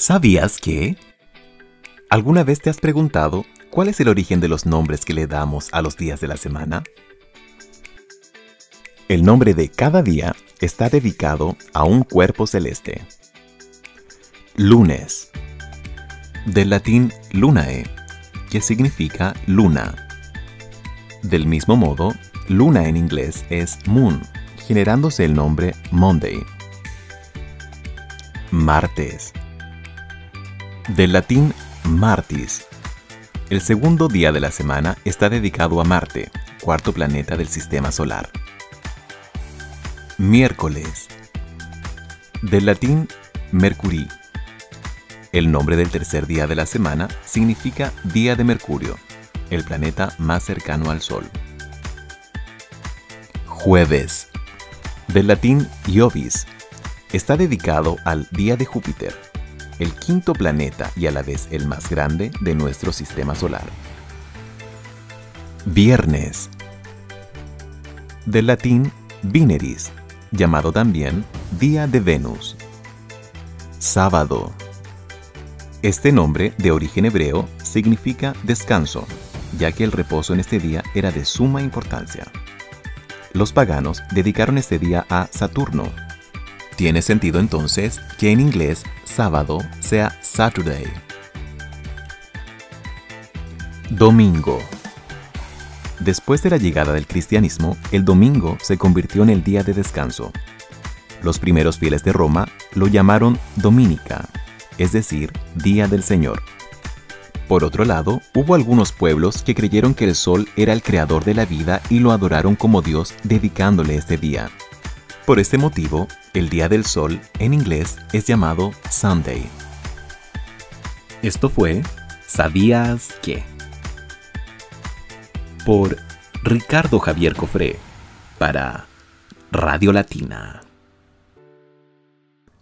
¿Sabías que? ¿Alguna vez te has preguntado cuál es el origen de los nombres que le damos a los días de la semana? El nombre de cada día está dedicado a un cuerpo celeste. Lunes. Del latín lunae, que significa luna. Del mismo modo, luna en inglés es moon, generándose el nombre Monday. Martes. Del latín martis. El segundo día de la semana está dedicado a Marte, cuarto planeta del sistema solar. Miércoles. Del latín mercurí. El nombre del tercer día de la semana significa Día de Mercurio, el planeta más cercano al Sol. Jueves. Del latín Iovis. Está dedicado al Día de Júpiter el quinto planeta y a la vez el más grande de nuestro sistema solar. Viernes. Del latín Vineris, llamado también Día de Venus. Sábado. Este nombre, de origen hebreo, significa descanso, ya que el reposo en este día era de suma importancia. Los paganos dedicaron este día a Saturno, tiene sentido entonces que en inglés sábado sea Saturday. Domingo. Después de la llegada del cristianismo, el domingo se convirtió en el día de descanso. Los primeros fieles de Roma lo llamaron Dominica, es decir, Día del Señor. Por otro lado, hubo algunos pueblos que creyeron que el sol era el creador de la vida y lo adoraron como Dios dedicándole este día. Por este motivo, el Día del Sol en inglés es llamado Sunday. Esto fue ¿Sabías qué? Por Ricardo Javier Cofré para Radio Latina.